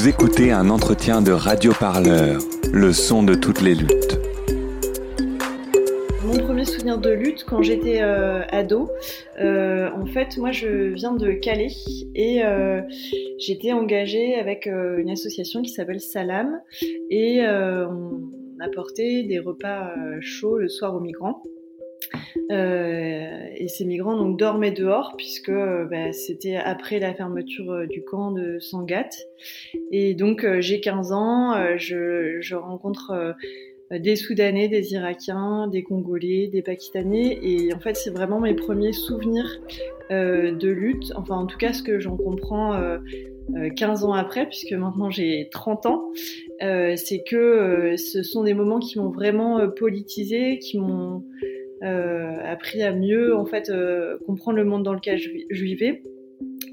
Vous écoutez un entretien de Radio Parleur, le son de toutes les luttes. Mon premier souvenir de lutte quand j'étais euh, ado, euh, en fait, moi je viens de Calais et euh, j'étais engagée avec une association qui s'appelle Salam et on apportait des repas chauds le soir aux migrants. Euh, et ces migrants donc dormaient dehors puisque euh, bah, c'était après la fermeture euh, du camp de Sangatte. Et donc j'ai 15 ans, je, rencontre des Soudanais, des Irakiens, des Congolais, des Pakistanais. Et en fait, c'est vraiment mes premiers souvenirs de lutte. Enfin, en tout cas, ce que j'en comprends euh, euh, 15 ans après, puisque maintenant j'ai 30 ans, c'est que ce sont des moments qui m'ont vraiment politisé, qui m'ont appris à mieux en fait euh, comprendre le monde dans lequel je, vi- je vivais,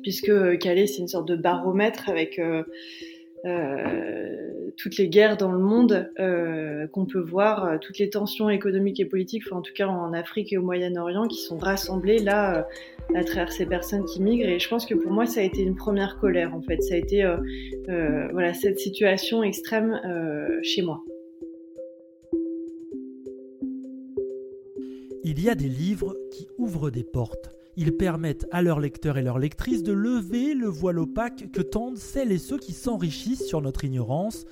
puisque euh, Calais c'est une sorte de baromètre avec euh, euh, toutes les guerres dans le monde euh, qu'on peut voir, euh, toutes les tensions économiques et politiques, enfin, en tout cas en Afrique et au Moyen-Orient, qui sont rassemblées là euh, à travers ces personnes qui migrent. Et je pense que pour moi, ça a été une première colère, en fait. Ça a été euh, euh, voilà cette situation extrême euh, chez moi. Il y a des livres qui ouvrent des portes. Ils permettent à leurs lecteurs et leurs lectrices de lever le voile opaque que tendent celles et ceux qui s'enrichissent sur notre ignorance.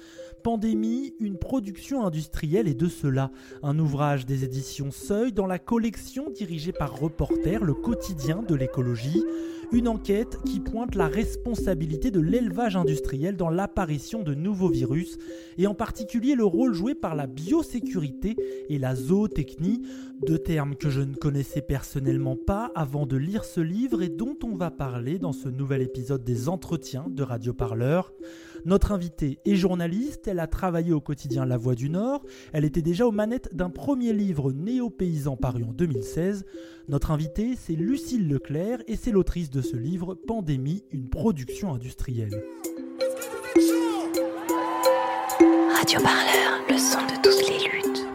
Pandémie, une production industrielle et de cela, un ouvrage des éditions Seuil dans la collection dirigée par Reporter, le quotidien de l'écologie, une enquête qui pointe la responsabilité de l'élevage industriel dans l'apparition de nouveaux virus et en particulier le rôle joué par la biosécurité et la zootechnie, deux termes que je ne connaissais personnellement pas avant de lire ce livre et dont on va parler dans ce nouvel épisode des entretiens de Radio Parleur. Notre invitée est journaliste, elle a travaillé au quotidien La Voix du Nord, elle était déjà aux manettes d'un premier livre néo-paysan paru en 2016. Notre invitée, c'est Lucille Leclerc et c'est l'autrice de ce livre Pandémie, une production industrielle. Radio Parleur, le son de toutes les luttes.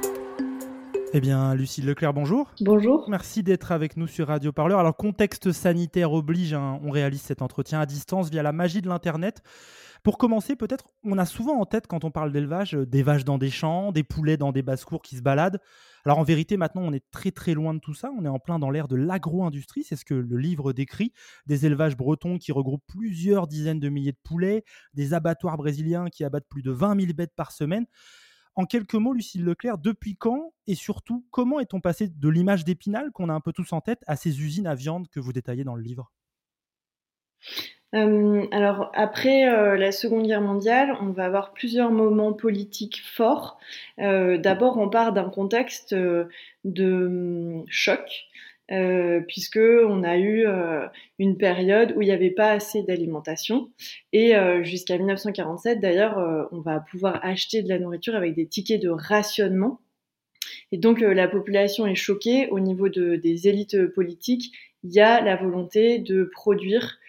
Eh bien, Lucille Leclerc, bonjour. Bonjour. Merci d'être avec nous sur Radio Parleur. Alors, contexte sanitaire oblige, hein, on réalise cet entretien à distance via la magie de l'Internet. Pour commencer, peut-être, on a souvent en tête, quand on parle d'élevage, euh, des vaches dans des champs, des poulets dans des basses-cours qui se baladent. Alors, en vérité, maintenant, on est très très loin de tout ça. On est en plein dans l'ère de l'agro-industrie. C'est ce que le livre décrit. Des élevages bretons qui regroupent plusieurs dizaines de milliers de poulets, des abattoirs brésiliens qui abattent plus de 20 000 bêtes par semaine. En quelques mots, Lucille Leclerc, depuis quand et surtout comment est-on passé de l'image d'Épinal qu'on a un peu tous en tête à ces usines à viande que vous détaillez dans le livre? Euh, alors après euh, la Seconde Guerre mondiale, on va avoir plusieurs moments politiques forts. Euh, D'abord, on part d'un contexte euh, de hum, choc. Euh, puisque on a eu euh, une période où il n'y avait pas assez d'alimentation et jusqu'à 1947 d'ailleurs on va pouvoir acheter de la nourriture avec des tickets de rationnement et donc la population est choquée au niveau de, des élites politiques il y a la volonté de produire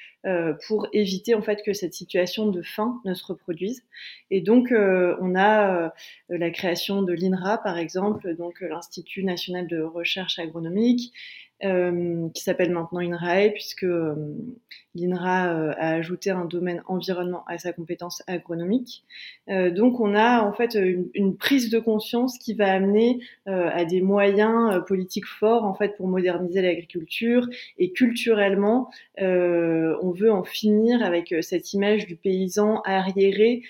pour éviter en fait que cette situation de faim ne se reproduise. Et donc euh, on a euh, la création de l'INRA par exemple, donc euh, l'Institut national de recherche agronomique, euh, qui s'appelle maintenant INRAE puisque euh, l'INRA euh, a ajouté un domaine environnement à sa compétence agronomique. Euh, donc on a en fait une, une, prise de conscience qui va amener à des moyens politiques forts en fait pour moderniser l'agriculture et culturellement on veut en finir avec cette image du paysan arriéré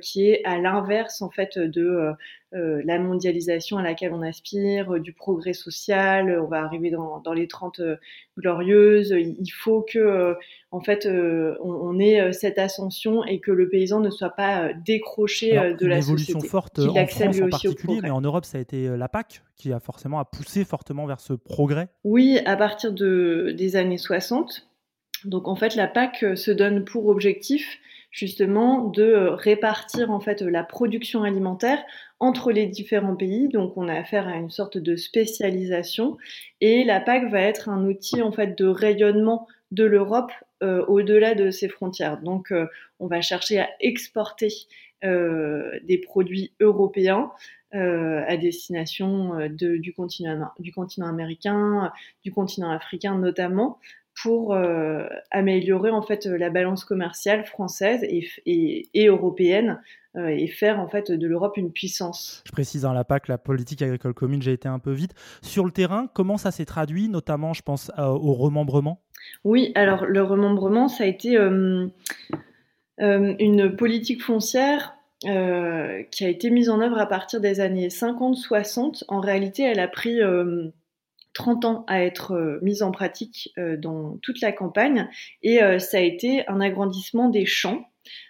qui est à l'inverse en fait de euh, euh, la mondialisation à laquelle on aspire, euh, du progrès social, on va arriver dans, dans les 30 euh, glorieuses, il faut que euh, en fait on, on, ait cette ascension et que le paysan ne soit pas décroché Alors, de la évolution société. forte en France en particulier, mais en Europe ça a été la PAC qui a forcément à poussé fortement vers ce progrès. Oui, à partir de, des années 60 Donc en fait, la PAC se donne pour objectif justement de répartir en fait la production alimentaire entre les différents pays. Donc on a affaire à une sorte de spécialisation et la PAC va être un outil en fait de rayonnement de l'Europe euh, au-delà de ses frontières. Donc euh, on va chercher à exporter euh, des produits européens à destination du continent américain, du continent africain notamment, pour améliorer en fait la balance commerciale française et, et européenne euh, et faire en fait de l'Europe une puissance. Je précise dans la PAC, la politique agricole commune, j'ai été un peu vite. Sur le terrain, comment ça s'est traduit, notamment, je pense, au remembrement? Oui, alors le remembrement, ça a été euh, euh, une politique foncière qui a été mise en œuvre à partir des années 50-60. En réalité, elle a pris 30 ans à être mise en pratique dans toute la campagne. Et ça a été un agrandissement des champs.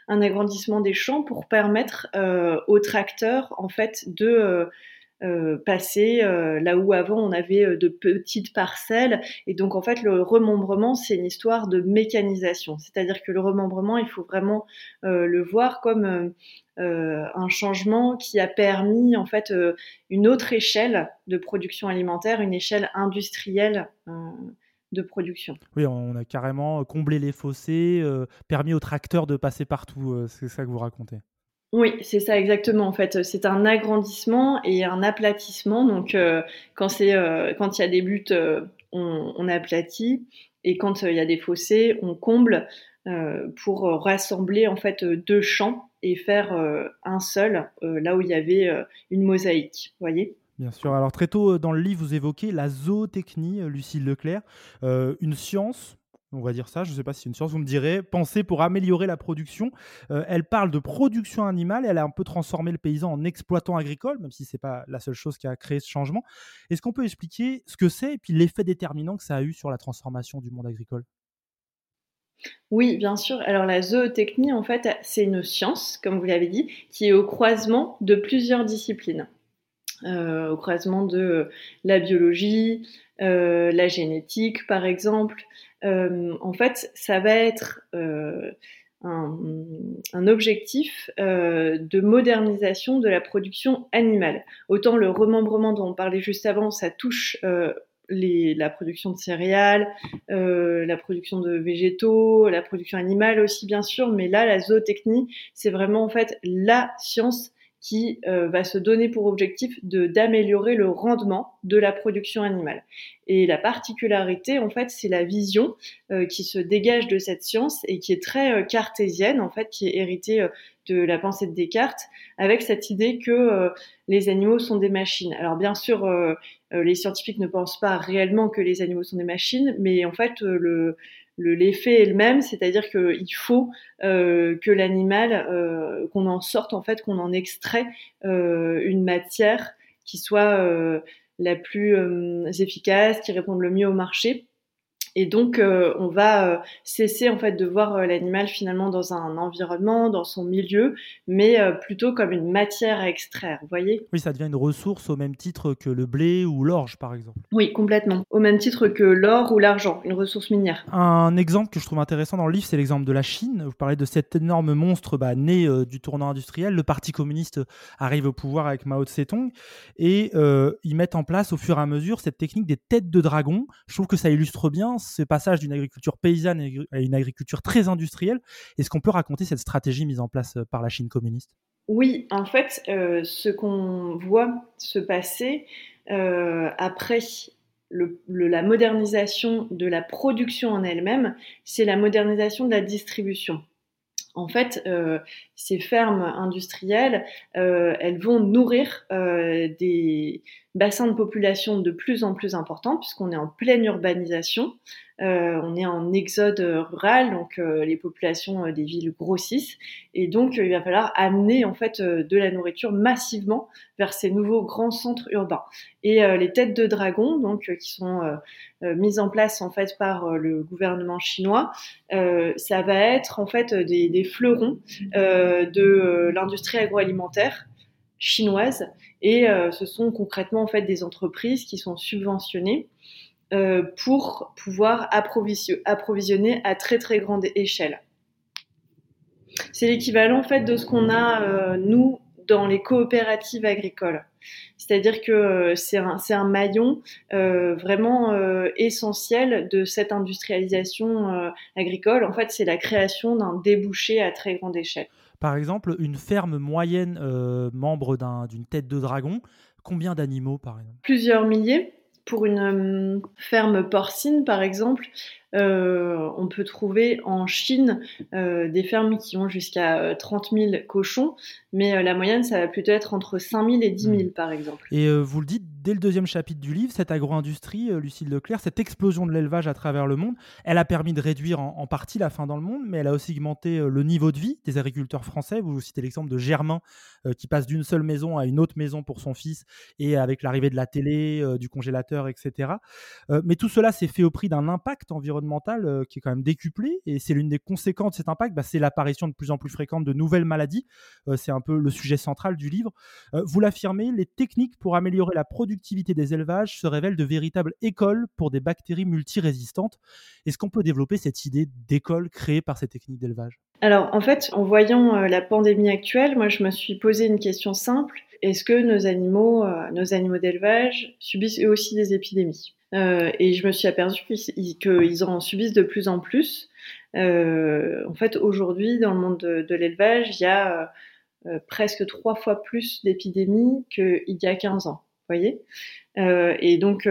Un agrandissement des champs pour permettre euh, aux tracteurs en fait de euh, euh, passer là où avant on avait de petites parcelles et donc en fait le remembrement c'est une histoire de mécanisation c'est-à-dire que le remembrement il faut vraiment le voir comme un changement qui a permis en fait une autre échelle de production alimentaire une échelle industrielle de production. Oui, on a carrément comblé les fossés, euh, permis aux tracteurs de passer partout. Euh, c'est ça que vous racontez. Oui, c'est ça exactement. En fait, c'est un agrandissement et un aplatissement. Donc, euh, quand c'est quand il y a des buttes, on, aplatit, et quand il y a des fossés, on comble pour rassembler en fait deux champs et faire un seul là où il y avait une mosaïque. Voyez. Bien sûr. Alors très tôt euh, dans le livre, vous évoquez la zootechnie, euh, Lucille Leclerc, euh, une science. On va dire ça, je ne sais pas si c'est une science, vous me direz, pensée pour améliorer la production. elle parle de production animale, elle a un peu transformé le paysan en exploitant agricole, même si ce n'est pas la seule chose qui a créé ce changement. Est-ce qu'on peut expliquer ce que c'est et puis l'effet déterminant que ça a eu sur la transformation du monde agricole? Oui, bien sûr. Alors la zootechnie, en fait, c'est une science, comme vous l'avez dit, qui est au croisement de plusieurs disciplines. Euh, au croisement de euh, la biologie, euh, la génétique par exemple. En fait, ça va être un, un, objectif de modernisation de la production animale. Autant le remembrement dont on parlait juste avant, ça touche la production de céréales, euh, la production de végétaux, la production animale aussi bien sûr, mais là la zootechnie, c'est vraiment en fait la science qui euh, va se donner pour objectif de d'améliorer le rendement de la production animale. Et la particularité, en fait, c'est la vision euh, qui se dégage de cette science et qui est très euh, cartésienne, en fait, qui est héritée de la pensée de Descartes, avec cette idée que les animaux sont des machines. Alors bien sûr, les scientifiques ne pensent pas réellement que les animaux sont des machines, mais en fait, le, l'effet est le même, c'est-à-dire qu'il faut euh, que l'animal, euh, qu'on en sorte en fait, qu'on en extrait euh, une matière qui soit la plus efficace, qui réponde le mieux au marché. Et donc, euh, on va euh, cesser en fait de voir euh, l'animal finalement dans un environnement, dans son milieu, mais plutôt comme une matière à extraire. Vous voyez? Oui, ça devient une ressource au même titre que le blé ou l'orge, par exemple. Oui, complètement. Au même titre que l'or ou l'argent, une ressource minière. Un exemple que je trouve intéressant dans le livre, c'est l'exemple de la Chine. Vous parlez de cet énorme monstre bah, né du tournant industriel. Le Parti communiste arrive au pouvoir avec Mao Tse-tung et ils mettent en place au fur et à mesure cette technique des têtes de dragon. Je trouve que ça illustre bien ce passage d'une agriculture paysanne à une agriculture très industrielle. Est-ce qu'on peut raconter cette stratégie mise en place euh, par la Chine communiste? Oui, en fait, euh, ce qu'on voit se passer euh, après la modernisation de la production en elle-même, c'est la modernisation de la distribution. En fait, ces fermes industrielles, elles vont nourrir des bassins de population de plus en plus importants, puisqu'on est en pleine urbanisation. Euh, on est en exode rural, donc euh, les populations euh, des villes grossissent, et donc il va falloir amener en fait de la nourriture massivement vers ces nouveaux grands centres urbains. Et les têtes de dragon, donc qui sont mises en place en fait par le gouvernement chinois, ça va être en fait des fleurons de l'industrie agroalimentaire chinoise, et ce sont concrètement en fait des entreprises qui sont subventionnées pour pouvoir approvisionner à très très grande échelle. C'est l'équivalent en fait de ce qu'on a nous dans les coopératives agricoles. C'est-à-dire que euh, c'est un, un, maillon euh, vraiment euh, essentiel de cette industrialisation euh, agricole. En fait, c'est la création d'un débouché à très grande échelle. Par exemple, une ferme moyenne membre d'une tête de dragon, combien d'animaux par exemple? Plusieurs milliers. Pour une ferme porcine, par exemple, euh, on peut trouver en Chine euh, des fermes qui ont jusqu'à 30 euh, 000 cochons, mais la moyenne, ça va plutôt être entre 5 000 et 10 000, hmm. par exemple. Et vous le dites dès le deuxième chapitre du livre, cette agro-industrie, Lucille Leclerc, cette explosion de l'élevage à travers le monde, elle a permis de réduire en, partie la faim dans le monde, mais elle a aussi augmenté le niveau de vie des agriculteurs français. Vous, citez l'exemple de Germain, qui passe d'une seule maison à une autre maison pour son fils, et avec l'arrivée de la télé, du congélateur, etc. mais tout cela s'est fait au prix d'un impact environnemental euh, qui est quand même décuplé. Et c'est l'une des conséquences de cet impact, bah, c'est l'apparition de plus en plus fréquente de nouvelles maladies. Euh, c'est un peu le sujet central du livre. Euh, vous l'affirmez, les techniques pour améliorer la productivité des élevages se révèlent de véritables écoles pour des bactéries multirésistantes. Est-ce qu'on peut développer cette idée d'école créée par ces techniques d'élevage? Alors en fait, en voyant la pandémie actuelle, moi je me suis posé une question simple. Est-ce que nos animaux, nos animaux d'élevage subissent eux aussi des épidémies? Euh, et je me suis aperçue qu'ils en subissent de plus en plus. Euh, en fait, aujourd'hui, dans le monde de, l'élevage, il y a euh, presque trois fois plus d'épidémies qu'il y a 15 ans. Voyez? Et donc,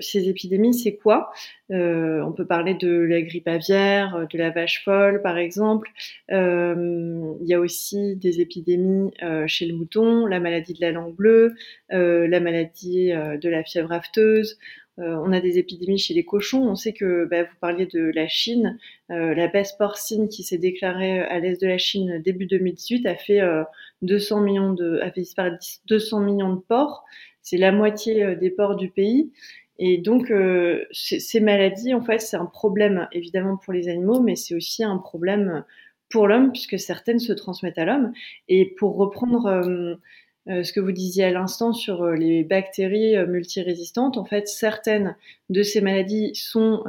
ces épidémies, c'est quoi? On peut parler de la grippe aviaire, de la vache folle, par exemple. il y a aussi des épidémies chez le mouton, la maladie de la langue bleue, la maladie de la fièvre afteuse. Euh, on a des épidémies chez les cochons. On sait que bah, vous parliez de la Chine. Euh, la peste porcine qui s'est déclarée à l'est de la Chine début 2018 a fait 200 euh, millions de, a fait disparaître 200 millions de porcs. C'est la moitié des porcs du pays. Et donc, ces maladies, en fait, c'est un problème évidemment pour les animaux, mais c'est aussi un problème pour l'homme puisque certaines se transmettent à l'homme. Et pour reprendre euh, ce que vous disiez à l'instant sur euh, les bactéries euh, multirésistantes, en fait, certaines de ces maladies sont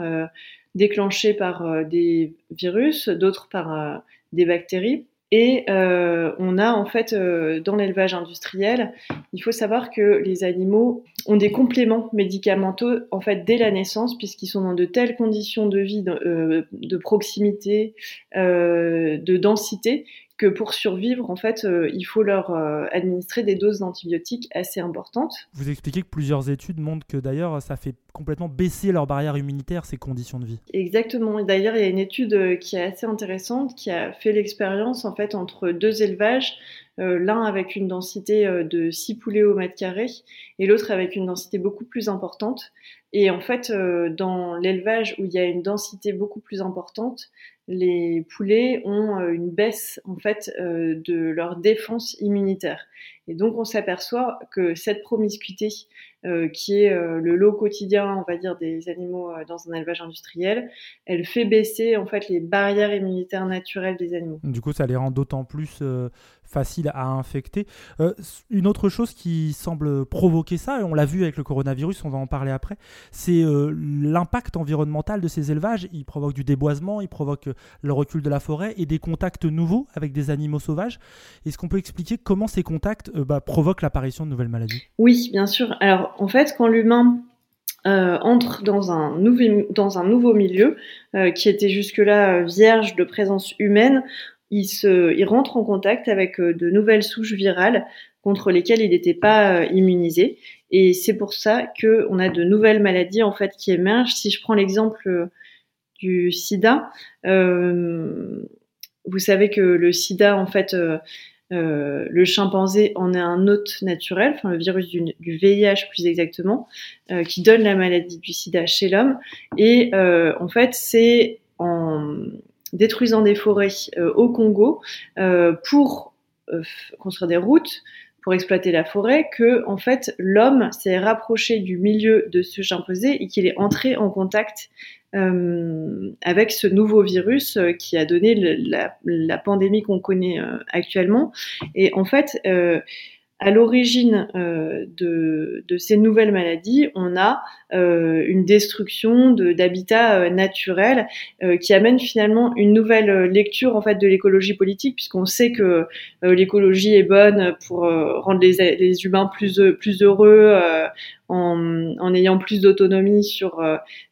déclenchées par des virus, d'autres par des bactéries. Et on a en fait dans l'élevage industriel, il faut savoir que les animaux ont des compléments médicamenteux en fait dès la naissance puisqu'ils sont dans de telles conditions de vie, de, de proximité, de densité que pour survivre, en fait, euh, il faut leur euh, administrer des doses d'antibiotiques assez importantes. Vous expliquez que plusieurs études montrent que d'ailleurs, ça fait complètement baisser leur barrière immunitaire, ces conditions de vie. Exactement. D'ailleurs, il y a une étude euh, qui est assez intéressante qui a fait l'expérience en fait entre deux élevages, l'un avec une densité de 6 poulets au mètre carré et l'autre avec une densité beaucoup plus importante. Et en fait, dans l'élevage où il y a une densité beaucoup plus importante, les poulets ont euh, une baisse en fait euh, de leur défense immunitaire. Et donc on s'aperçoit que cette promiscuité, euh, qui est le lot quotidien, on va dire, des animaux dans un élevage industriel, elle fait baisser en fait les barrières immunitaires naturelles des animaux. Du coup, ça les rend d'autant plus facile à infecter. Euh, une autre chose qui semble provoquer ça, et on l'a vu avec le coronavirus, on va en parler après, c'est euh, l'impact environnemental de ces élevages. Il provoque du déboisement, il provoque le recul de la forêt et des contacts nouveaux avec des animaux sauvages. Est-ce qu'on peut expliquer comment ces contacts euh, bah, provoquent l'apparition de nouvelles maladies? Oui, bien sûr. Alors en fait, quand l'humain entre dans un nouveau milieu qui était jusque-là vierge de présence humaine, il, se, il rentre en contact avec euh, de nouvelles souches virales contre lesquelles il n'était pas euh, immunisé. Et c'est pour ça qu'on a de nouvelles maladies en fait qui émergent. Si je prends l'exemple euh, du sida, euh, vous savez que le sida, en fait, euh, le chimpanzé en est un hôte naturel, enfin le virus du, du VIH plus exactement, qui donne la maladie du sida chez l'homme. Et en fait, c'est en détruisant des forêts euh, au Congo euh, pour euh, construire des routes pour exploiter la forêt que en fait l'homme s'est rapproché du milieu de ce chimpanzé et qu'il est entré en contact avec ce nouveau virus qui a donné la, la pandémie qu'on connaît actuellement. Et en fait, à l'origine euh, de, de, ces nouvelles maladies, on a euh, une destruction d'habitats euh, naturels euh, qui amène finalement une nouvelle lecture en fait de l'écologie politique, puisqu'on sait que l'écologie est bonne pour rendre les, les, humains plus plus heureux en, en, ayant plus d'autonomie sur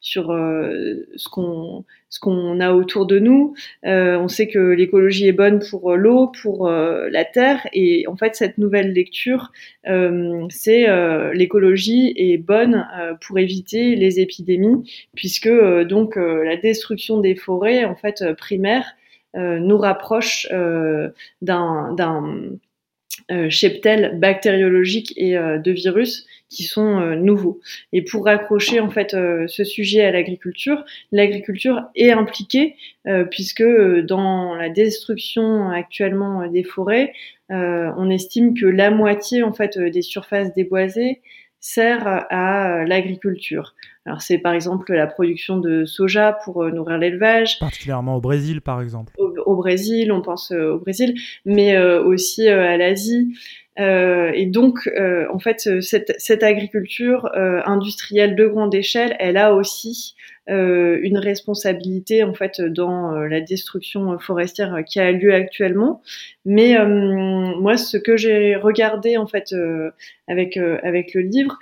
sur ce qu'on ce qu'on a autour de nous. Euh, on sait que l'écologie est bonne pour l'eau, pour la terre, et en fait cette nouvelle lecture, euh, c'est l'écologie est bonne pour éviter les épidémies, puisque euh, donc euh, la destruction des forêts en fait euh, primaires nous rapproche d'un cheptel bactériologique et de virus qui sont nouveaux. Et pour raccrocher en fait ce sujet à l'agriculture, l'agriculture est impliquée puisque dans la destruction actuellement des forêts, on estime que la moitié en fait des surfaces déboisées sert à l'agriculture. Alors c'est par exemple la production de soja pour euh, nourrir l'élevage. Particulièrement au Brésil par exemple. Au, Brésil, on pense euh, au Brésil, mais euh, aussi à l'Asie. Et donc, en fait, cette, cette agriculture industrielle de grande échelle, elle a aussi euh, une responsabilité en fait dans euh, la destruction forestière qui a lieu actuellement. Mais euh, moi, ce que j'ai regardé en fait avec avec le livre,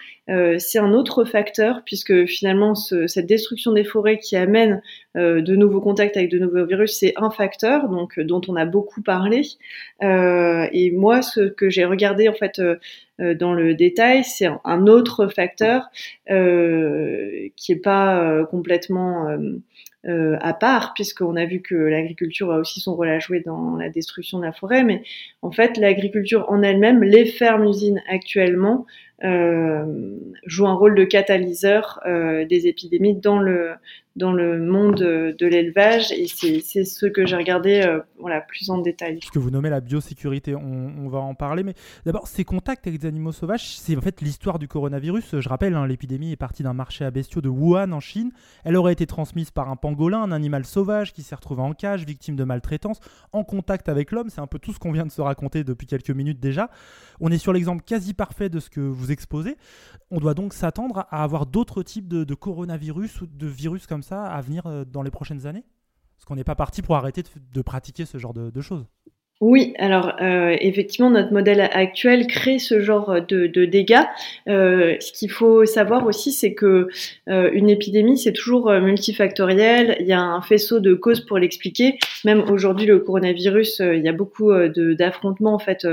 c'est un autre facteur puisque finalement ce, cette destruction des forêts qui amène de nouveaux contacts avec de nouveaux virus, c'est un facteur donc dont on a beaucoup parlé. et moi, ce que j'ai regardé en fait euh, dans le détail, c'est un autre facteur euh, qui n'est pas euh, complètement à part, puisqu'on a vu que l'agriculture a aussi son rôle à jouer dans la destruction de la forêt, mais en fait, l'agriculture en elle-même, les fermes-usines actuellement, euh, jouent un rôle de catalyseur euh, des épidémies dans le dans le monde de l'élevage et c'est ce que j'ai regardé euh, voilà, plus en détail. Ce que vous nommez la biosécurité, on, va en parler, mais d'abord ces contacts avec des animaux sauvages, c'est en fait l'histoire du coronavirus. Je rappelle, hein, l'épidémie est partie d'un marché à bestiaux de Wuhan en Chine. Elle aurait été transmise par un pangolin, un animal sauvage qui s'est retrouvé en cage, victime de maltraitance, en contact avec l'homme. C'est un peu tout ce qu'on vient de se raconter depuis quelques minutes déjà. On est sur l'exemple quasi parfait de ce que vous exposé. On doit donc s'attendre à avoir d'autres types de, coronavirus ou de virus comme ça à venir euh, dans les prochaines années? Parce qu'on n'est pas parti pour arrêter de, pratiquer ce genre de choses. Oui, alors euh, effectivement, notre modèle actuel crée ce genre de, dégâts. Euh, ce qu'il faut savoir aussi, c'est que euh, une épidémie, c'est toujours multifactoriel. Il y a un faisceau de causes pour l'expliquer. Même aujourd'hui, le coronavirus, il y a beaucoup d'affrontements en fait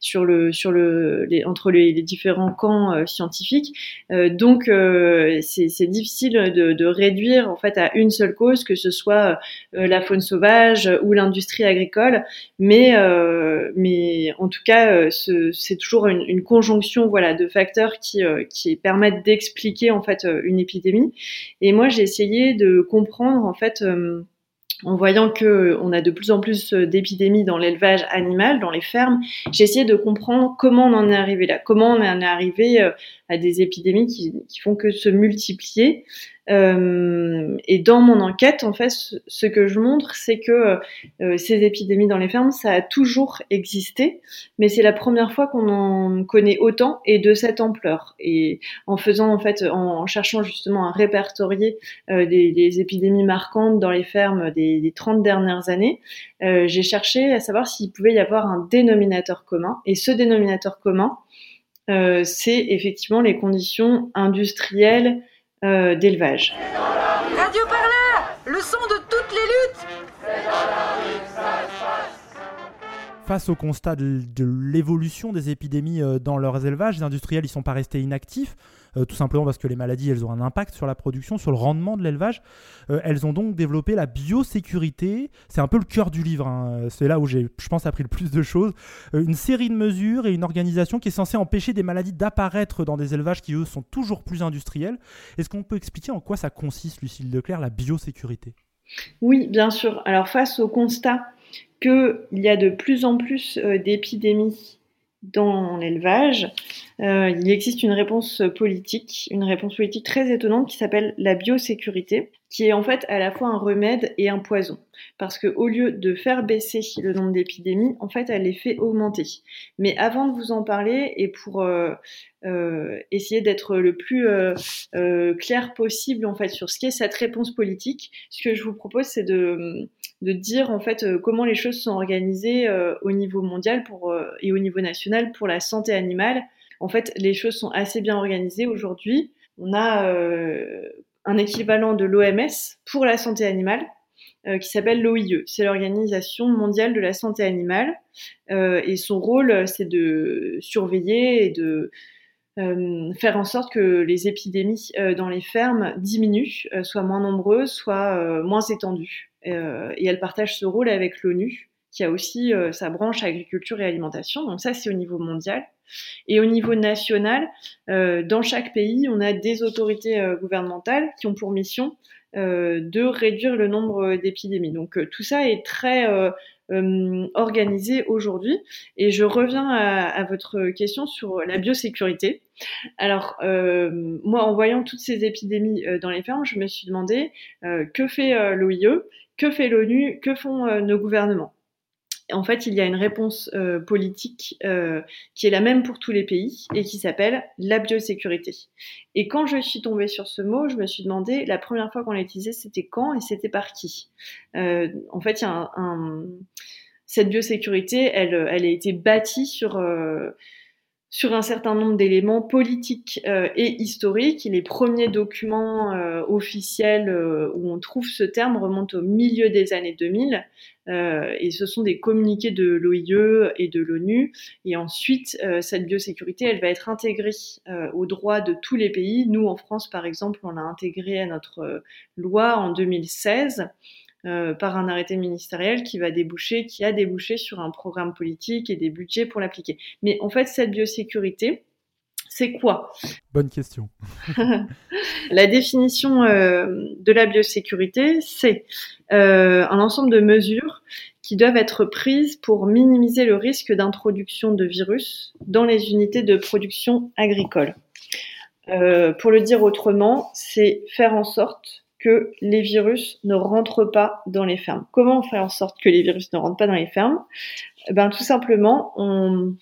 sur le sur le entre les, les, différents camps scientifiques. donc, c'est difficile de, de, réduire en fait à une seule cause, que ce soit la faune sauvage ou l'industrie agricole, mais euh, mais en tout cas, euh, c'est toujours une, conjonction voilà de facteurs qui euh, permettent d'expliquer en fait une épidémie. Et moi, j'ai essayé de comprendre en fait en voyant que on a de plus en plus d'épidémies dans l'élevage animal, dans les fermes, j'ai essayé de comprendre comment on en est arrivé là, comment on en est arrivé à des épidémies qui, qui font que se multiplier. Euh, et dans mon enquête, en fait, ce que je montre, c'est que euh, ces épidémies dans les fermes, ça a toujours existé, mais c'est la première fois qu'on en connaît autant et de cette ampleur. Et en faisant, en fait, en, cherchant justement à répertorier euh, des, des, épidémies marquantes dans les fermes des, des 30 dernières années, euh, j'ai cherché à savoir s'il pouvait y avoir un dénominateur commun. Et ce dénominateur commun, c'est effectivement les conditions industrielles d'élevage. Radio Parleur, le son de Face au constat de, l'évolution des épidémies euh, dans leurs élevages, les industriels ne sont pas restés inactifs. Euh, tout simplement parce que les maladies, elles ont un impact sur la production, sur le rendement de l'élevage. Euh, elles ont donc développé la biosécurité. C'est un peu le cœur du livre. Hein. C'est là où j'ai, je pense, appris le plus de choses. Une série de mesures et une organisation qui est censée empêcher des maladies d'apparaître dans des élevages qui, eux, sont toujours plus industriels. Est-ce qu'on peut expliquer en quoi ça consiste, Lucille Leclerc, la biosécurité? Oui, bien sûr. Alors, face au constat qu'il y a de plus en plus d'épidémies dans l'élevage, euh, il existe une réponse politique, une réponse politique très étonnante qui s'appelle la biosécurité, qui est en fait à la fois un remède et un poison. Parce que au lieu de faire baisser le nombre d'épidémies, en fait, elle les fait augmenter. Mais avant de vous en parler, et pour euh, euh, essayer d'être le plus euh, euh, clair possible en fait sur ce qu'est cette réponse politique, ce que je vous propose, c'est de, de dire en fait euh, comment les choses sont organisées au niveau mondial pour, et au niveau national pour la santé animale. En fait, les choses sont assez bien organisées aujourd'hui. On a euh, un équivalent de l'OMS pour la santé animale euh, qui s'appelle l'OIE. C'est l'Organisation mondiale de la santé animale euh, et son rôle, c'est de surveiller et de euh, faire en sorte que les épidémies dans les fermes diminuent, euh, soient moins nombreuses, soient moins étendues. Et elle partage ce rôle avec l'ONU, qui a aussi euh, sa branche agriculture et alimentation. Donc ça, c'est au niveau mondial. Et au niveau national, euh, dans chaque pays, on a des autorités euh, gouvernementales qui ont pour mission de réduire le nombre d'épidémies. Donc tout ça est très organisé aujourd'hui. Et je reviens à, à, votre question sur la biosécurité. Alors euh, moi, en voyant toutes ces épidémies euh, dans les fermes, je me suis demandé euh, que fait l'OIE, que fait l'ONU, que font nos gouvernements? En fait, il y a une réponse euh, politique euh, qui est la même pour tous les pays et qui s'appelle la biosécurité. Et quand je suis tombée sur ce mot, je me suis demandé, la première fois qu'on l'a utilisé, c'était quand et c'était par qui? Euh, En fait, cette biosécurité, elle a été bâtie sur sur un certain nombre d'éléments politiques euh, et historiques. Les premiers documents euh, officiels euh, où on trouve ce terme remontent au milieu des années 2000 et ce sont des communiqués de l'OIE et de l'ONU. Et ensuite, cette biosécurité, elle va être intégrée aux droits de tous les pays. Nous, en France, par exemple, on l'a intégrée à notre loi en 2016. Euh, par un arrêté ministériel qui va déboucher, qui a débouché sur un programme politique et des budgets pour l'appliquer. Mais en fait, cette biosécurité, c'est quoi? Bonne question. la définition euh, de la biosécurité, c'est euh, un ensemble de mesures qui doivent être prises pour minimiser le risque d'introduction de virus dans les unités de production agricole. Euh, pour le dire autrement, c'est faire en sorte les virus ne rentrent pas dans les fermes. Comment faire en sorte que les virus ne rentrent pas dans les fermes? Ben tout simplement, on,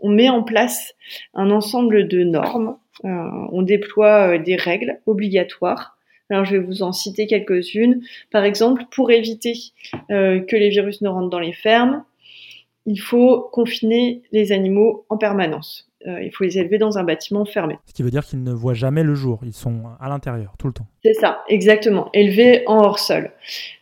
on, met en place un ensemble de normes, euh, on déploie euh, des règles obligatoires. Alors je vais vous en citer quelques-unes. Par exemple, pour éviter euh, que les virus ne rentrent dans les fermes, il faut confiner les animaux en permanence. Euh, il faut les élever dans un bâtiment fermé. Ce qui veut dire qu'ils ne voient jamais le jour, ils sont à l'intérieur tout le temps. C'est ça, exactement, élevés en hors-sol.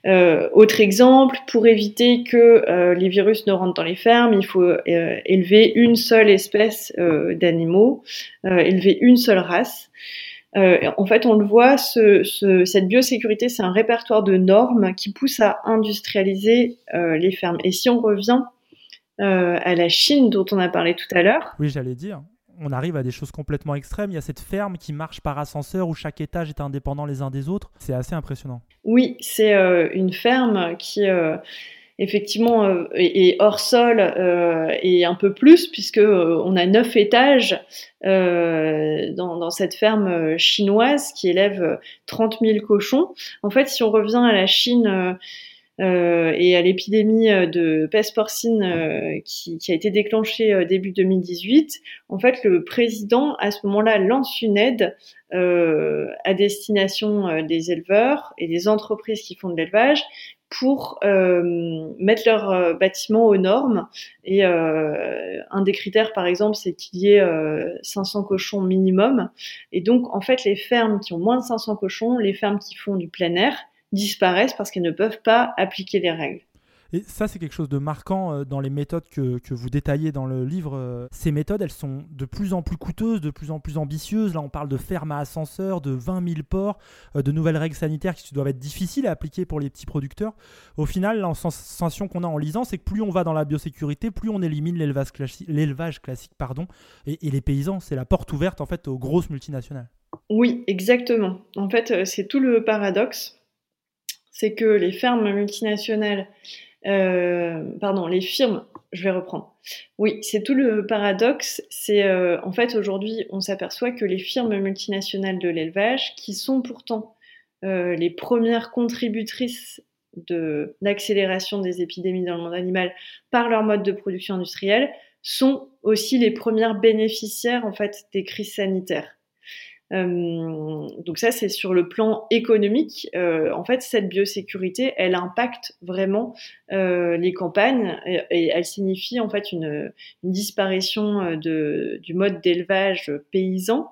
Euh, autre exemple, pour éviter que euh, les virus ne rentrent dans les fermes, il faut élever une seule espèce d'animaux, élever une seule race. en fait, on le voit, ce, ce, cette biosécurité, c'est un répertoire de normes qui pousse à industrialiser les fermes. Et si on revient euh, à la Chine dont on a parlé tout à l'heure. Oui, j'allais dire. On arrive à des choses complètement extrêmes. Il y a cette ferme qui marche par ascenseur où chaque étage est indépendant les uns des autres. C'est assez impressionnant. Oui, c'est euh, une ferme qui euh, effectivement euh, est, hors sol euh, et un peu plus puisque euh, on a neuf étages dans, dans, cette ferme chinoise qui élève 30 000 cochons. En fait, si on revient à la Chine et à l'épidémie euh, de peste porcine euh, qui, qui, a été déclenchée euh, début 2018, en fait, le président, à ce moment-là, lance une aide euh, à destination des éleveurs et des entreprises qui font de l'élevage pour mettre leurs bâtiments aux normes. Et un des critères, par exemple, c'est qu'il y ait 500 cochons minimum. Et donc, en fait, les fermes qui ont moins de 500 cochons, les fermes qui font du plein air, disparaissent parce qu'elles ne peuvent pas appliquer les règles. Et ça, c'est quelque chose de marquant dans les méthodes que, que, vous détaillez dans le livre. Ces méthodes, elles sont de plus en plus coûteuses, de plus en plus ambitieuses. Là, on parle de fermes à ascenseur, de 20 000 ports, de nouvelles règles sanitaires qui doivent être difficiles à appliquer pour les petits producteurs. Au final, la sensation qu'on a en lisant, c'est que plus on va dans la biosécurité, plus on élimine l'élevage classi classique. Pardon, et, et les paysans, c'est la porte ouverte en fait aux grosses multinationales. Oui, exactement. En fait, c'est tout le paradoxe c'est que les fermes multinationales, euh, pardon, les firmes, je vais reprendre. Oui, c'est tout le paradoxe. C'est euh, en fait aujourd'hui, on s'aperçoit que les firmes multinationales de l'élevage, qui sont pourtant les premières contributrices de l'accélération des épidémies dans le monde animal par leur mode de production industrielle sont aussi les premières bénéficiaires en fait des crises sanitaires. Euh, donc ça, c'est sur le plan économique. Euh, en fait, cette biosécurité, elle impacte vraiment euh, les campagnes et, elle signifie en fait une, une disparition de, du mode d'élevage paysan.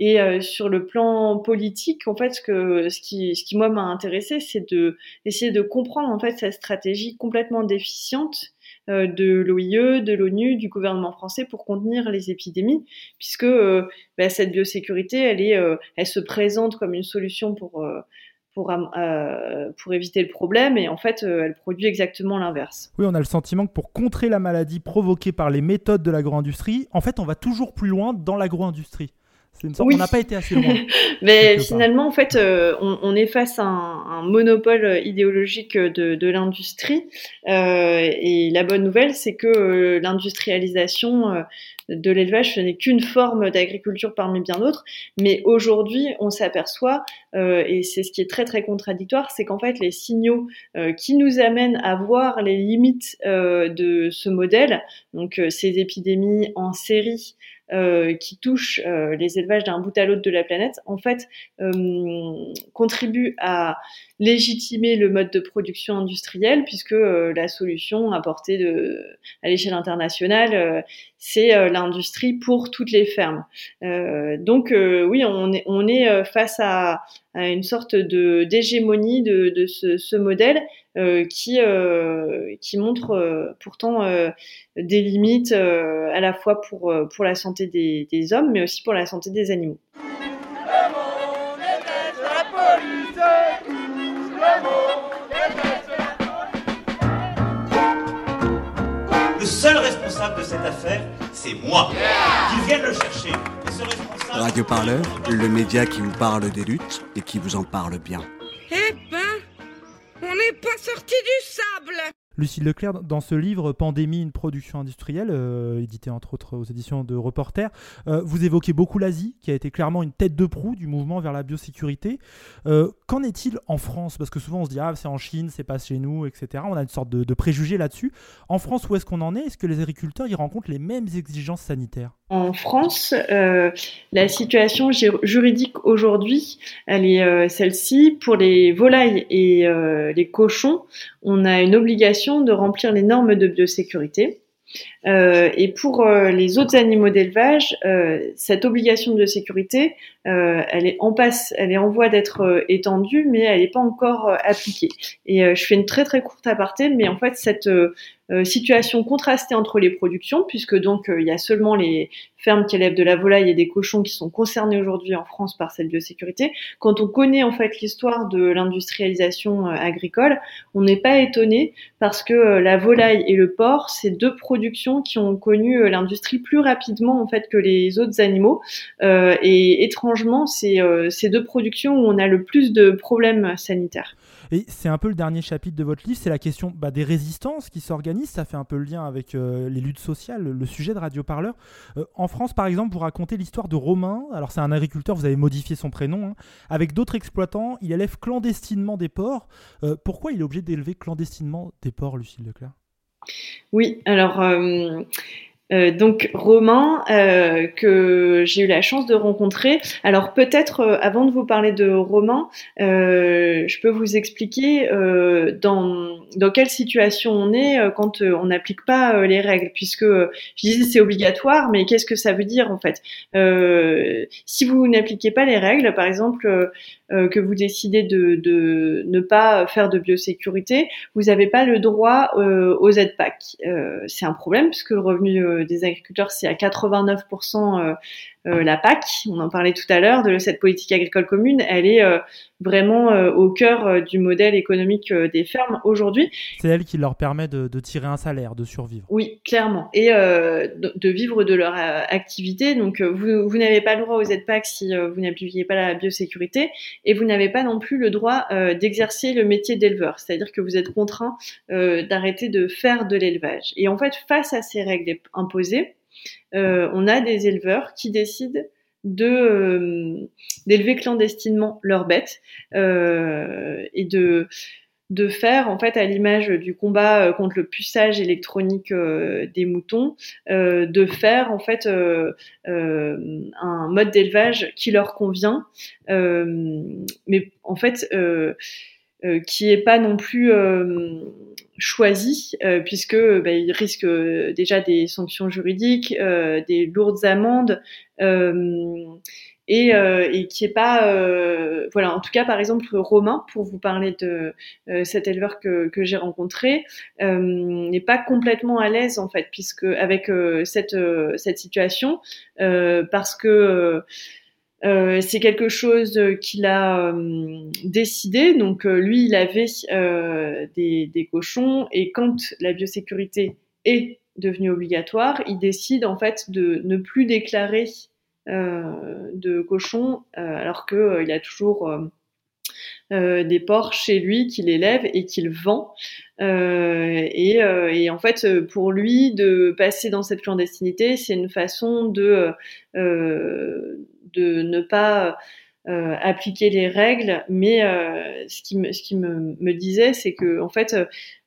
Et sur le plan politique, en fait, ce, que, ce qui, ce qui moi m'a intéressé, c'est de essayer de comprendre en fait cette stratégie complètement déficiente euh, de l'OIE, de l'ONU, du gouvernement français pour contenir les épidémies, puisque euh, bah, cette biosécurité, euh, elle se présente comme une solution pour éviter le problème, et en fait, elle produit exactement l'inverse. Oui, on a le sentiment que pour contrer la maladie provoquée par les méthodes de l'agro-industrie, en fait, on va toujours plus loin dans l'agro-industrie. On n'a pas été assez loin. Mais finalement, en fait, euh, on, est face à un, monopole idéologique de, de l'industrie. Euh, et la bonne nouvelle, c'est que euh, l'industrialisation euh, de l'élevage, ce n'est qu'une forme d'agriculture parmi bien d'autres. Mais aujourd'hui, on s'aperçoit, et c'est ce qui est très très contradictoire, c'est qu'en fait, les signaux qui nous amènent à voir les limites de ce modèle, donc ces épidémies en série, euh, qui touchent euh, les élevages d'un bout à l'autre de la planète, en fait, euh, contribuent à légitimer le mode de production industrielle, puisque la solution apportée à l'échelle internationale, c'est l'industrie pour toutes les fermes. donc oui, on est, face à, une sorte de d'hégémonie de, ce, modèle euh, qui euh, montre euh, pourtant des limites à la fois pour la santé des, hommes mais aussi pour la santé des animaux. Responsable de cette affaire, c'est moi. Qu'ils viennent le chercher. Radio Parleur, le média qui vous parle des luttes et qui vous en parle bien. Eh ben, on n'est pas sorti du sable Lucille Leclerc, dans ce livre Pandémie, une production industrielle, euh, édité entre autres aux éditions de Reporter, euh, vous évoquez beaucoup l'Asie, qui a été clairement une tête de proue du mouvement vers la biosécurité. Euh, qu'en est-il en France? Parce que souvent on se dit, ah, c'est en Chine, c'est pas chez nous, etc. On a une sorte de, de préjugé là-dessus. En France, où est-ce qu'on en est? Est-ce que les agriculteurs y rencontrent les mêmes exigences sanitaires? En France, la situation juridique aujourd'hui, elle est celle-ci. Pour les volailles et les cochons, on a une obligation de remplir les normes de biosécurité. Euh, et pour euh, les autres animaux d'élevage, euh, cette obligation de sécurité, elle est en passe, elle est en voie d'être étendue, mais elle n'est pas encore appliquée. Et je fais une très très courte aparté, mais en fait cette situation contrastée entre les productions, puisque donc il y a seulement les fermes qui élèvent de la volaille et des cochons qui sont concernés aujourd'hui en France par cette biosécurité. Quand on connaît en fait l'histoire de l'industrialisation agricole, on n'est pas étonné parce que la volaille et le porc, c'est deux productions qui ont connu l'industrie plus rapidement en fait que les autres animaux. et étrangement, c'est ces deux productions où on a le plus de problèmes sanitaires. Et c'est un peu le dernier chapitre de votre livre, c'est la question bah, des résistances qui s'organisent. Ça fait un peu le lien avec euh, les luttes sociales, le sujet de Radio Parleur. Euh, en France, par exemple, vous racontez l'histoire de Romain. Alors, c'est un agriculteur, vous avez modifié son prénom. Hein. Avec d'autres exploitants, il élève clandestinement des porcs. Euh, pourquoi il est obligé d'élever clandestinement des porcs, Lucille Leclerc? Oui, alors euh, donc Romain euh, que j'ai eu la chance de rencontrer. Alors peut-être euh, avant de vous parler de Romain, je peux vous expliquer dans dans quelle situation on est quand on n'applique pas les règles, puisque je disais c'est obligatoire, mais qu'est-ce que ça veut dire en fait? Si vous n'appliquez pas les règles, par exemple que vous décidez de, de, ne pas faire de biosécurité, vous n'avez pas le droit aux aides c'est un problème puisque le revenu des agriculteurs, c'est à 89% euh, la PAC, on en parlait tout à l'heure, de cette politique agricole commune, elle est euh, vraiment euh, au cœur du modèle économique des fermes aujourd'hui. C'est elle qui leur permet de, tirer un salaire, de survivre. Oui, clairement, et de, vivre de leur activité. Donc vous, vous n'avez pas le droit aux aides PAC si vous n'appliquez pas la biosécurité, et vous n'avez pas non plus le droit d'exercer le métier d'éleveur, c'est-à-dire que vous êtes contraint d'arrêter de faire de l'élevage. Et en fait, face à ces règles imposées, euh, on a des éleveurs qui décident de d'élever clandestinement leurs bêtes et de faire, en fait, à l'image du combat euh, contre le puçage électronique euh, des moutons, euh, de faire, en fait, un mode d'élevage qui leur convient, mais en fait, qui est pas non plus choisi, puisque bah, il risque déjà des sanctions juridiques, des lourdes amendes et, euh, et qui est pas euh, voilà. En tout cas par exemple Romain pour vous parler de euh, cet éleveur que, j'ai rencontré n'est pas complètement à l'aise en fait puisque avec cette situation parce que euh, c'est quelque chose qu'il a décidé. Donc lui, il avait des, cochons et quand la biosécurité est devenue obligatoire, il décide en fait de ne plus déclarer euh, de cochons, euh, alors qu'il euh, il a toujours des porcs chez lui qu'il élève et qu'il vend. et, et, en fait, pour lui, de passer dans cette clandestinité, c'est une façon de, de ne pas euh, appliquer les règles, mais euh, ce qui me, ce qui me, me disait, c'est que en fait,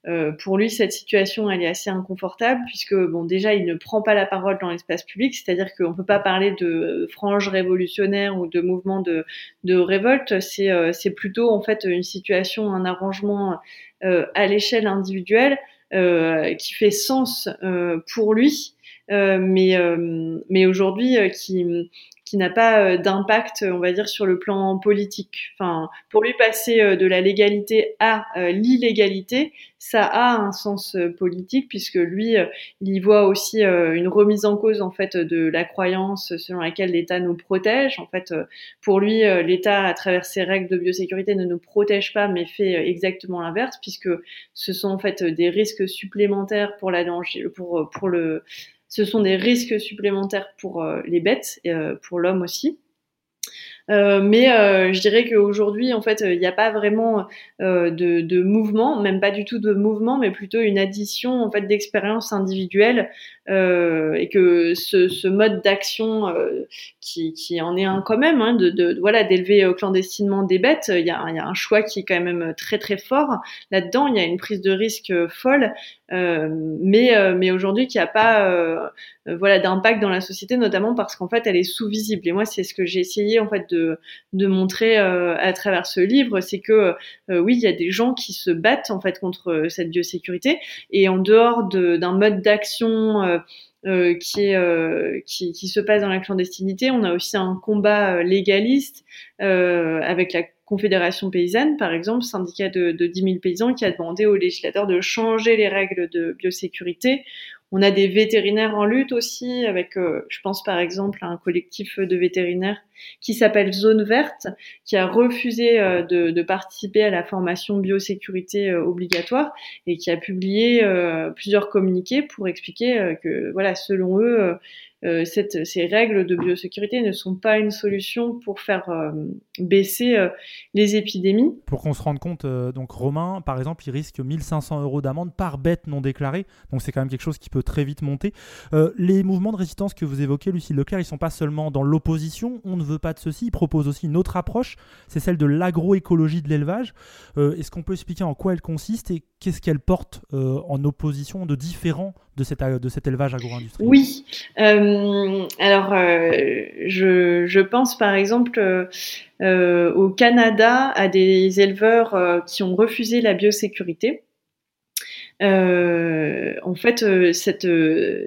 euh, pour lui, cette situation, elle est assez inconfortable puisque bon, déjà, il ne prend pas la parole dans l'espace public, c'est-à-dire qu'on peut pas parler de frange révolutionnaire ou de mouvement de, de révolte. C'est, c'est plutôt en fait une situation, un arrangement à l'échelle individuelle qui fait sens pour lui. mais mais aujourd'hui qui qui n'a pas euh, d'impact, on va dire, sur le plan politique. Enfin, pour lui, passer euh, de la légalité à euh, l'illégalité, ça a un sens politique puisque lui, il y voit aussi une remise en cause en fait de la croyance selon laquelle l'État nous protège. En fait, pour lui, l'État, à travers ses règles de biosécurité, ne nous protège pas, mais fait exactement l'inverse puisque ce sont en fait des risques supplémentaires pour la danger, pour pour le ce sont des risques supplémentaires pour euh, les bêtes, et euh, pour l'homme aussi. Euh, mais je dirais qu'aujourd'hui, en fait, il n'y a pas vraiment de, de, mouvement, même pas du tout de mouvement, mais plutôt une addition en fait d'expériences individuelles et que ce, ce mode d'action qui, qui, en est un quand même, hein, de, de, voilà, d'élever clandestinement des bêtes, il y, a, y, a, un choix qui est quand même très très fort là-dedans. Il y a une prise de risque folle, mais mais aujourd'hui qui a pas voilà d'impact dans la société, notamment parce qu'en fait elle est sous-visible. Et moi, c'est ce que j'ai essayé en fait de, de montrer euh, à travers ce livre, c'est que euh, oui, il y a des gens qui se battent en fait contre euh, cette biosécurité et en dehors d'un mode d'action qui, est, qui, qui, se passe dans la clandestinité, on a aussi un combat légaliste avec la Confédération paysanne, par exemple, syndicat de, de 10 000 paysans, qui a demandé aux législateurs de changer les règles de biosécurité. On a des vétérinaires en lutte aussi, avec, euh, je pense par exemple à un collectif de vétérinaires qui s'appelle Zone Verte, qui a refusé euh, de, participer à la formation biosécurité euh, obligatoire et qui a publié plusieurs communiqués pour expliquer que, voilà, selon eux, euh, cette, ces règles de biosécurité ne sont pas une solution pour faire euh, baisser euh, les épidémies. Pour qu'on se rende compte, donc Romain, par exemple, il risque 1500 euros d'amende par bête non déclarée, donc c'est quand même quelque chose qui peut très vite monter. les mouvements de résistance que vous évoquez, Lucille Leclerc, ils sont pas seulement dans l'opposition, on ne veut pas de ceci, ils proposent aussi une autre approche, c'est celle de l'agroécologie de l'élevage. Est-ce qu'on peut expliquer en quoi elle consiste qu'est-ce qu'elle porte en opposition de différents de, cette, de cet élevage agro-industriel? Oui. Euh, alors, euh, je, je, pense par exemple euh, au Canada à des éleveurs qui ont refusé la biosécurité. en fait, cette,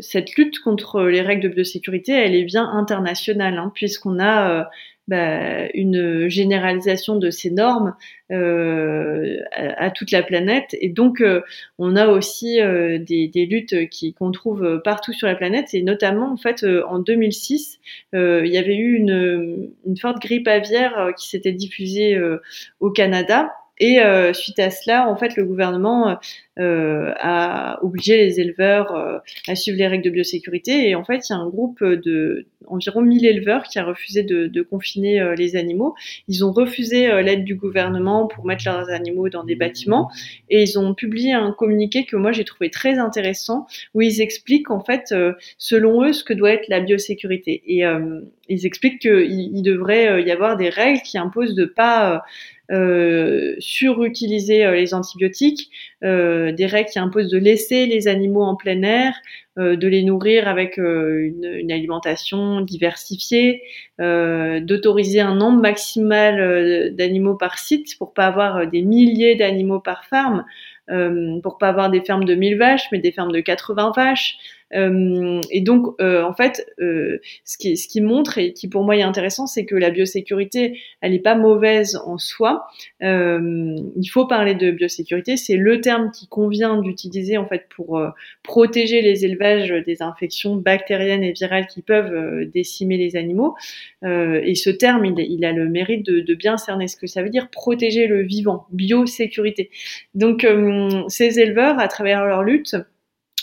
cette lutte contre les règles de biosécurité, elle est bien internationale, hein, puisqu'on a bah, une généralisation de ces normes euh, à, toute la planète. Et donc, euh, on a aussi euh, des, luttes qui qu'on trouve partout sur la planète. Et notamment, en fait, en 2006, il y avait eu une forte grippe aviaire qui s'était diffusée au Canada. Et euh, suite à cela, en fait, le gouvernement euh, a obligé les éleveurs euh, à suivre les règles de biosécurité. Et en fait, il y a un groupe de environ 1000 éleveurs qui a refusé de, de confiner euh, les animaux. Ils ont refusé euh, l'aide du gouvernement pour mettre leurs animaux dans des bâtiments. Et ils ont publié un communiqué que moi j'ai trouvé très intéressant, où ils expliquent en fait, selon eux, ce que doit être la biosécurité. Et ils expliquent qu'il devrait y avoir des règles qui imposent de pas euh, surutiliser euh, les antibiotiques, euh, des règles qui imposent de laisser les animaux en plein air, de les nourrir avec une, une, alimentation diversifiée, d'autoriser un nombre maximal d'animaux par site pour pas avoir des milliers d'animaux par ferme, pour pas avoir des fermes de 1000 vaches, mais des fermes de 80 vaches. Euh, et donc, euh, en fait, euh, ce, qui, ce qui montre et qui pour moi est intéressant, c'est que la biosécurité, elle n'est pas mauvaise en soi. il faut parler de biosécurité. C'est le terme qui convient d'utiliser en fait pour protéger les élevages des infections bactériennes et virales qui peuvent décimer les animaux. et ce terme, il, il a le mérite de, de, bien cerner ce que ça veut dire protéger le vivant, biosécurité. Donc, ces éleveurs, à travers leur lutte,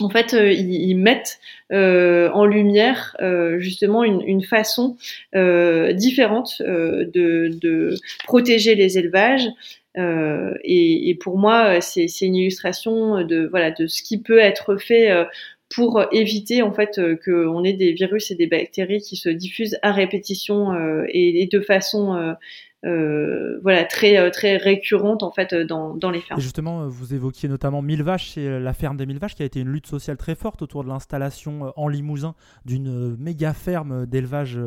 en fait, euh, ils, mettent euh, en lumière euh, justement une, façon différente de, protéger les élevages. Et, pour moi, c'est une illustration de voilà de ce qui peut être fait pour éviter en fait qu'on ait des virus et des bactéries qui se diffusent à répétition et, de façon euh, voilà très euh, très récurrente en fait dans, dans les fermes. Justement, vous évoquiez notamment Mille Vaches, c'est la ferme des Mille Vaches qui a été une lutte sociale très forte autour de l'installation euh, en Limousin d'une méga ferme d'élevage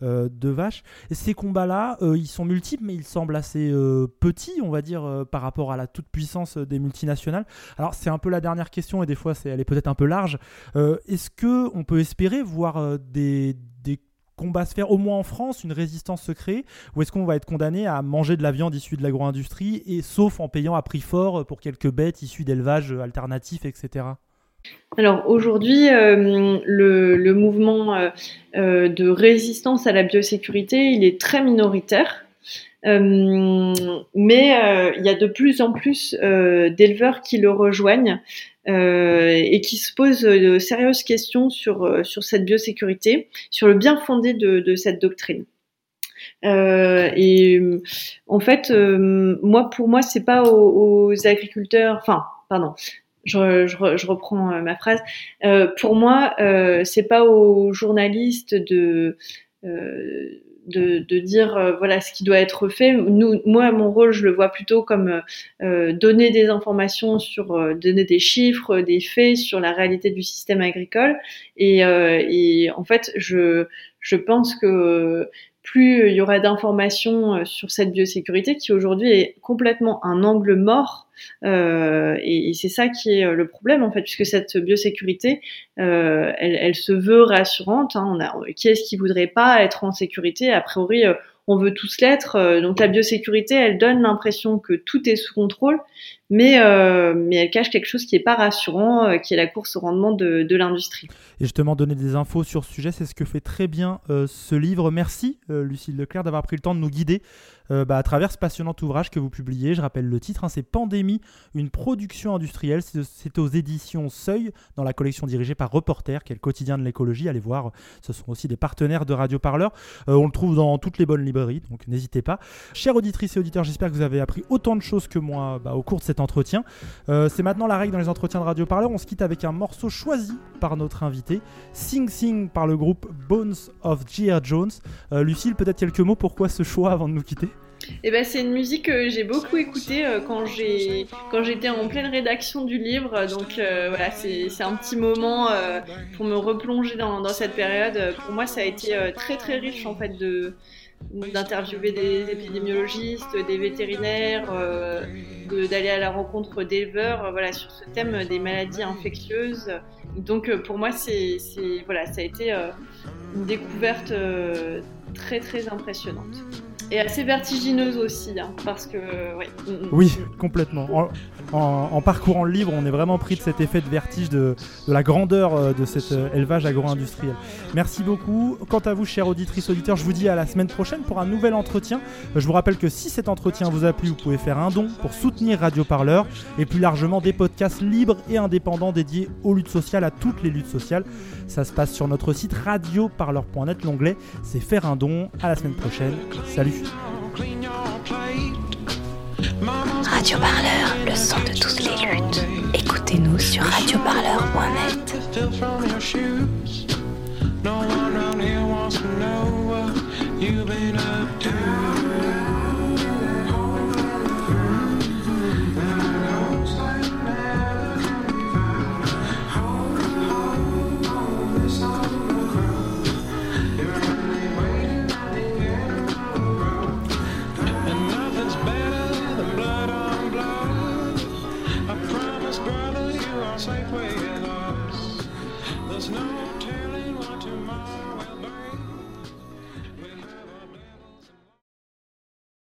de vaches. Ces combats-là, ils sont multiples, mais ils semblent assez petits, on va dire, par rapport à la toute puissance des multinationales. Alors c'est un peu la dernière question et des fois elle est peut-être un peu large. Est-ce que on peut espérer voir des, des combat se faire, au moins en France, une résistance se créer Ou est-ce qu'on va être condamné à manger de la viande issue de l'agro-industrie, et sauf en payant à prix fort pour quelques bêtes issues d'élevage alternatifs, etc. Alors aujourd'hui, euh, le, mouvement euh, euh, de résistance à la biosécurité, il est très minoritaire. mais il y a de plus en plus d'éleveurs qui le rejoignent euh, et qui se pose de sérieuses questions sur, euh, sur cette biosécurité, sur le bien fondé de, de cette doctrine. Euh, et en fait, euh, moi, pour moi, c'est pas aux, aux, agriculteurs, enfin, pardon, je, je, je reprends ma phrase. Euh, pour moi, c'est pas aux journalistes de de, de, dire euh, voilà ce qui doit être fait. Nous, moi, mon rôle, je le vois plutôt comme euh, euh donner des informations sur, euh, donner des chiffres, des faits sur la réalité du système agricole. Et, et en fait, je, je pense que plus il y aura d'informations euh, sur cette biosécurité qui aujourd'hui est complètement un angle mort. Euh, et, c'est ça qui est euh, le problème en fait, puisque cette biosécurité, elle, se veut rassurante. Hein. On a, qui est-ce qui voudrait pas être en sécurité? A priori, on veut tous l'être. Donc la biosécurité, elle donne l'impression que tout est sous contrôle, mais, euh, mais elle cache quelque chose qui n'est pas rassurant, euh, qui est la course au rendement de, de l'industrie. Et justement, donner des infos sur ce sujet, c'est ce que fait très bien euh, ce livre. Merci, euh, Lucille Leclerc, d'avoir pris le temps de nous guider euh, bah, à travers ce passionnant ouvrage que vous publiez. Je rappelle le titre, hein, c'est Pandémie, une production industrielle. C'est aux éditions Seuil, dans la collection dirigée par Reporter, qui est le quotidien de l'écologie. Allez voir, ce sont aussi des partenaires de Radio Parleur. on le trouve dans toutes les bonnes librairies, donc n'hésitez pas. Chères auditrices et auditeurs, j'espère que vous avez appris autant de choses que moi bah, au cours de cette entretien. Euh, c'est maintenant la règle dans les entretiens de Radio Parleur. On se quitte avec un morceau choisi par notre invité, Sing Sing par le groupe Bones of G.R. Jones. Euh, Lucille, peut-être quelques mots pourquoi ce choix avant de nous quitter? Eh ben, c'est une musique que j'ai beaucoup écoutée euh, quand quand j'étais en pleine rédaction du livre. Donc euh, voilà, c'est un petit moment pour me replonger dans, cette période. Pour moi, ça a été très très riche en fait de d'interviewer des épidémiologistes, des vétérinaires, euh, d'aller à la rencontre d'éleveurs, euh, voilà, sur ce thème des maladies infectieuses. Donc euh, pour moi, c'est voilà, ça a été euh, une découverte très très impressionnante. Et assez vertigineuse aussi, hein, parce que. Mm, mm. Oui, complètement. En, parcourant le livre, on est vraiment pris de cet effet de vertige, de, de la grandeur euh, de cet euh, élevage agro-industriel. Merci beaucoup. Quant à vous, chers auditrices, auditeurs, je vous dis à la semaine prochaine pour un nouvel entretien. Je vous rappelle que si cet entretien vous a plu, vous pouvez faire un don pour soutenir Radio Parleur et plus largement des podcasts libres et indépendants dédiés aux luttes sociales, à toutes les luttes sociales. Ça se passe sur notre site radioparleur.net. L'onglet, c'est faire un don. À la semaine prochaine. Salut. Radio Parleur, le son de toutes les luttes. Écoutez-nous sur radioparleur.net.